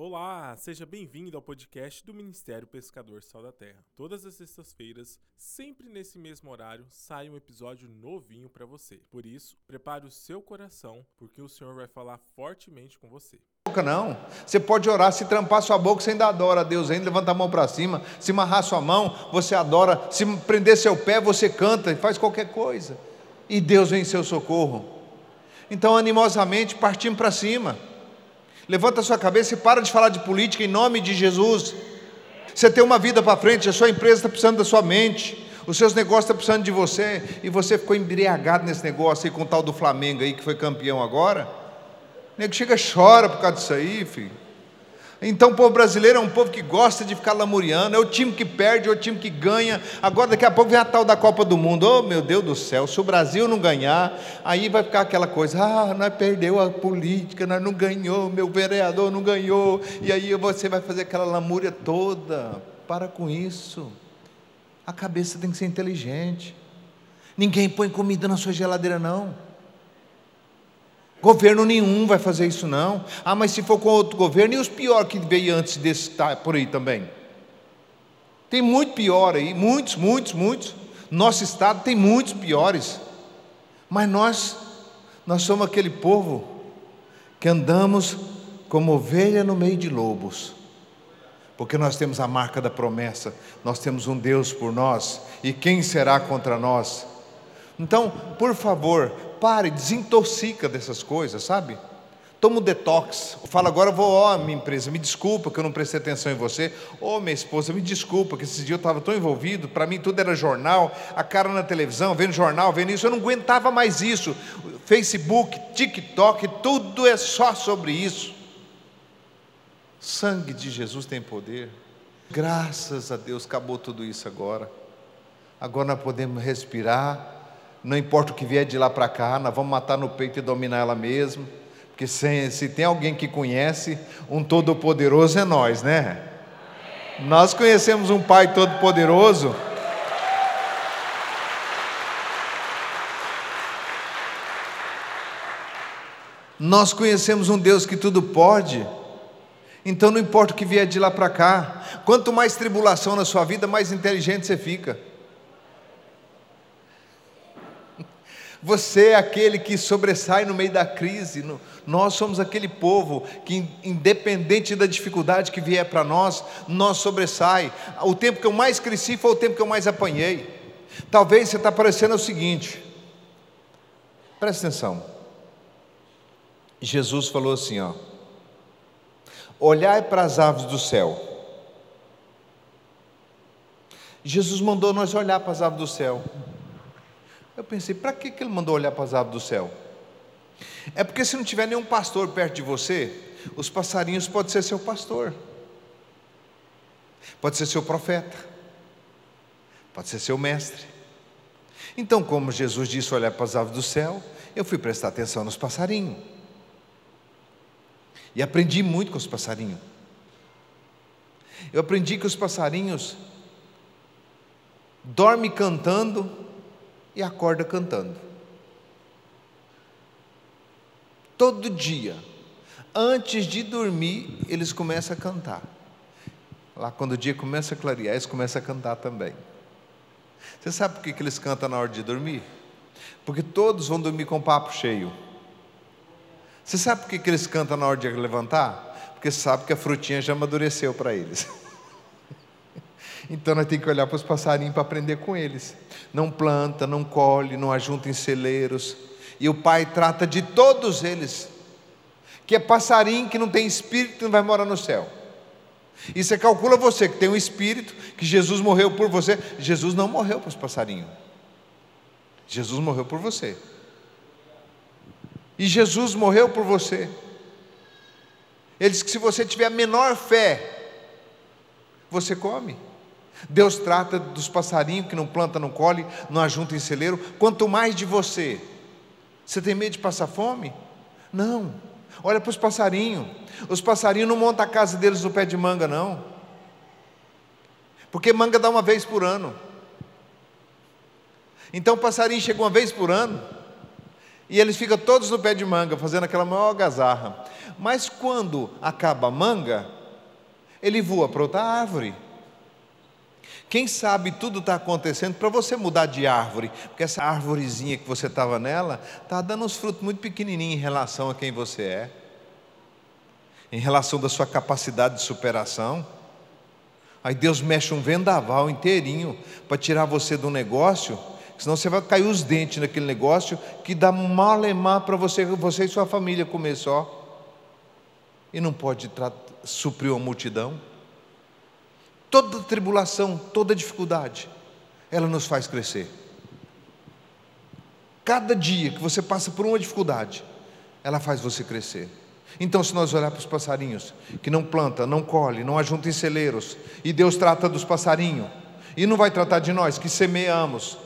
Olá, seja bem-vindo ao podcast do Ministério Pescador Sal da Terra. Todas as sextas-feiras, sempre nesse mesmo horário, sai um episódio novinho para você. Por isso, prepare o seu coração, porque o Senhor vai falar fortemente com você. Não, você pode orar, se trampar sua boca, você ainda adora a Deus, ainda levanta a mão para cima, se amarrar sua mão, você adora, se prender seu pé, você canta e faz qualquer coisa, e Deus vem em seu socorro. Então, animosamente, partimos para cima. Levanta a sua cabeça e para de falar de política em nome de Jesus. Você tem uma vida para frente, a sua empresa está precisando da sua mente, os seus negócios estão precisando de você, e você ficou embriagado nesse negócio aí com o tal do Flamengo aí que foi campeão agora. O nego chega chora por causa disso aí, filho. Então o povo brasileiro é um povo que gosta de ficar lamuriando, é o time que perde, é o time que ganha. Agora daqui a pouco vem a tal da Copa do Mundo. Oh meu Deus do céu, se o Brasil não ganhar, aí vai ficar aquela coisa, ah, nós perdeu a política, nós não ganhou, meu vereador não ganhou, e aí você vai fazer aquela lamúria toda. Para com isso. A cabeça tem que ser inteligente. Ninguém põe comida na sua geladeira, não. Governo nenhum vai fazer isso não. Ah, mas se for com outro governo, e os piores que veio antes desse tá por aí também? Tem muito pior aí, muitos, muitos, muitos. Nosso estado tem muitos piores. Mas nós, nós somos aquele povo que andamos como ovelha no meio de lobos. Porque nós temos a marca da promessa, nós temos um Deus por nós, e quem será contra nós? Então, por favor, pare, desintoxica dessas coisas, sabe? Toma um detox. Fala, agora vou, ó, minha empresa, me desculpa que eu não prestei atenção em você. Ô, minha esposa, me desculpa que esses dias eu estava tão envolvido, para mim tudo era jornal, a cara na televisão, vendo jornal, vendo isso, eu não aguentava mais isso. Facebook, TikTok, tudo é só sobre isso. Sangue de Jesus tem poder. Graças a Deus acabou tudo isso agora. Agora nós podemos respirar não importa o que vier de lá para cá, nós vamos matar no peito e dominar ela mesmo, porque se, se tem alguém que conhece, um todo-poderoso é nós, né? Nós conhecemos um Pai todo-poderoso. Nós conhecemos um Deus que tudo pode. Então não importa o que vier de lá para cá. Quanto mais tribulação na sua vida, mais inteligente você fica. Você é aquele que sobressai no meio da crise. Nós somos aquele povo que, independente da dificuldade que vier para nós, nós sobressai. O tempo que eu mais cresci foi o tempo que eu mais apanhei. Talvez você está parecendo o seguinte. Presta atenção. Jesus falou assim, ó. Olhai para as aves do céu. Jesus mandou nós olhar para as aves do céu. Eu pensei, para que ele mandou olhar para as aves do céu? É porque se não tiver nenhum pastor perto de você, os passarinhos podem ser seu pastor, pode ser seu profeta, pode ser seu mestre. Então, como Jesus disse olhar para as aves do céu, eu fui prestar atenção nos passarinhos. E aprendi muito com os passarinhos. Eu aprendi que os passarinhos dormem cantando e acorda cantando. Todo dia, antes de dormir, eles começam a cantar. Lá quando o dia começa a clarear, eles começam a cantar também. Você sabe por que, eles cantam na hora de dormir? Porque todos vão dormir com papo cheio. Você sabe por que eles cantam na hora de levantar? Porque sabe que a frutinha já amadureceu para eles. Então nós temos que olhar para os passarinhos para aprender com eles. Não planta, não colhe, não ajunta em celeiros. E o Pai trata de todos eles. Que é passarinho que não tem espírito não vai morar no céu. E você calcula você que tem um espírito, que Jesus morreu por você. Jesus não morreu para os passarinhos. Jesus morreu por você. E Jesus morreu por você. Ele diz que se você tiver a menor fé, você come. Deus trata dos passarinhos que não planta, não colhe, não ajunta em celeiro, quanto mais de você. Você tem medo de passar fome? Não. Olha para os passarinhos. Os passarinhos não montam a casa deles no pé de manga, não. Porque manga dá uma vez por ano. Então o passarinho chega uma vez por ano. E eles ficam todos no pé de manga, fazendo aquela maior gazarra. Mas quando acaba a manga, ele voa para outra árvore. Quem sabe tudo está acontecendo para você mudar de árvore, porque essa árvorezinha que você estava nela está dando uns frutos muito pequenininhos em relação a quem você é, em relação da sua capacidade de superação. Aí Deus mexe um vendaval inteirinho para tirar você do negócio, senão você vai cair os dentes naquele negócio que dá malemar para você, você e sua família comer só. E não pode suprir uma multidão. Toda tribulação, toda dificuldade, ela nos faz crescer. Cada dia que você passa por uma dificuldade, ela faz você crescer. Então, se nós olhar para os passarinhos, que não planta, não colhe, não ajunta em celeiros, e Deus trata dos passarinhos, e não vai tratar de nós, que semeamos,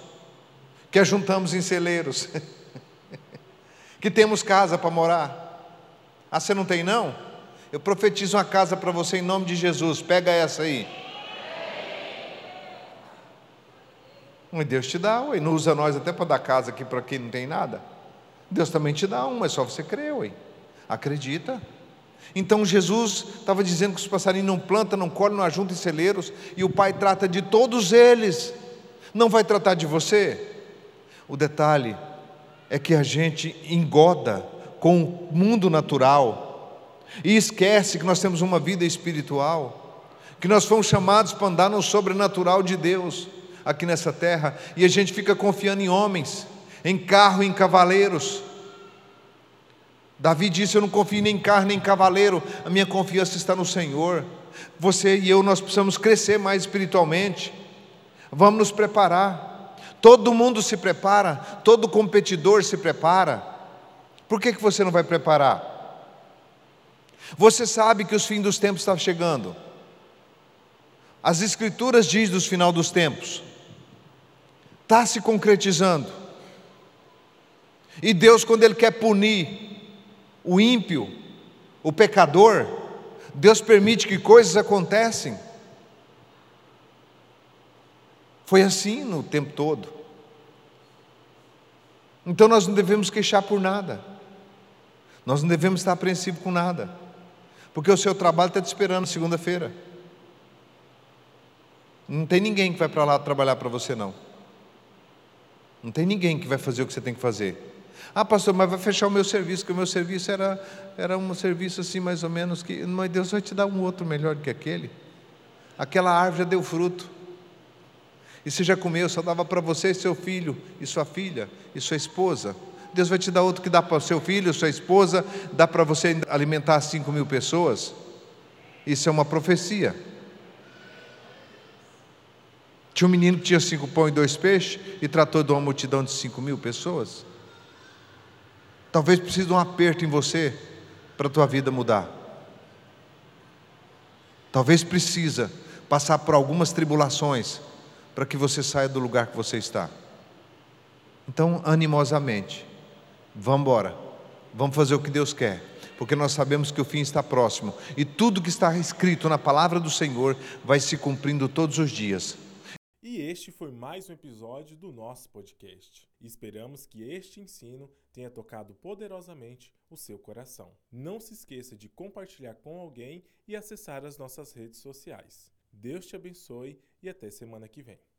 que ajuntamos em celeiros, que temos casa para morar. Ah, você não tem não? Eu profetizo uma casa para você em nome de Jesus, pega essa aí. E Deus te dá, ué. não usa nós até para dar casa aqui para quem não tem nada. Deus também te dá um, é só você crer, ué. Acredita. Então Jesus estava dizendo que os passarinhos não plantam, não colhem, não ajuntam em celeiros, e o Pai trata de todos eles, não vai tratar de você. O detalhe é que a gente engoda com o mundo natural e esquece que nós temos uma vida espiritual, que nós fomos chamados para andar no sobrenatural de Deus aqui nessa terra e a gente fica confiando em homens, em carro, em cavaleiros. Davi disse: Eu não confio nem em carro nem em cavaleiro, a minha confiança está no Senhor. Você e eu, nós precisamos crescer mais espiritualmente. Vamos nos preparar. Todo mundo se prepara, todo competidor se prepara. Por que, que você não vai preparar? Você sabe que os fins dos tempos estão chegando. As Escrituras diz dos final dos tempos está se concretizando. E Deus, quando Ele quer punir o ímpio, o pecador, Deus permite que coisas acontecem. Foi assim no tempo todo. Então nós não devemos queixar por nada. Nós não devemos estar apreensivos com nada. Porque o seu trabalho está te esperando segunda-feira. Não tem ninguém que vai para lá trabalhar para você, não. Não tem ninguém que vai fazer o que você tem que fazer. Ah, pastor, mas vai fechar o meu serviço, que o meu serviço era, era um serviço assim, mais ou menos, que. Mas Deus vai te dar um outro melhor do que aquele. Aquela árvore já deu fruto. E você já comeu, só dava para você e seu filho, e sua filha, e sua esposa. Deus vai te dar outro que dá para o seu filho, sua esposa, dá para você alimentar cinco mil pessoas. Isso é uma profecia. Tinha um menino que tinha cinco pão e dois peixes e tratou de uma multidão de cinco mil pessoas. Talvez precise de um aperto em você para a tua vida mudar. Talvez precisa passar por algumas tribulações para que você saia do lugar que você está. Então, animosamente, vamos embora. Vamos fazer o que Deus quer, porque nós sabemos que o fim está próximo e tudo que está escrito na palavra do Senhor vai se cumprindo todos os dias. E este foi mais um episódio do nosso podcast. Esperamos que este ensino tenha tocado poderosamente o seu coração. Não se esqueça de compartilhar com alguém e acessar as nossas redes sociais. Deus te abençoe e até semana que vem.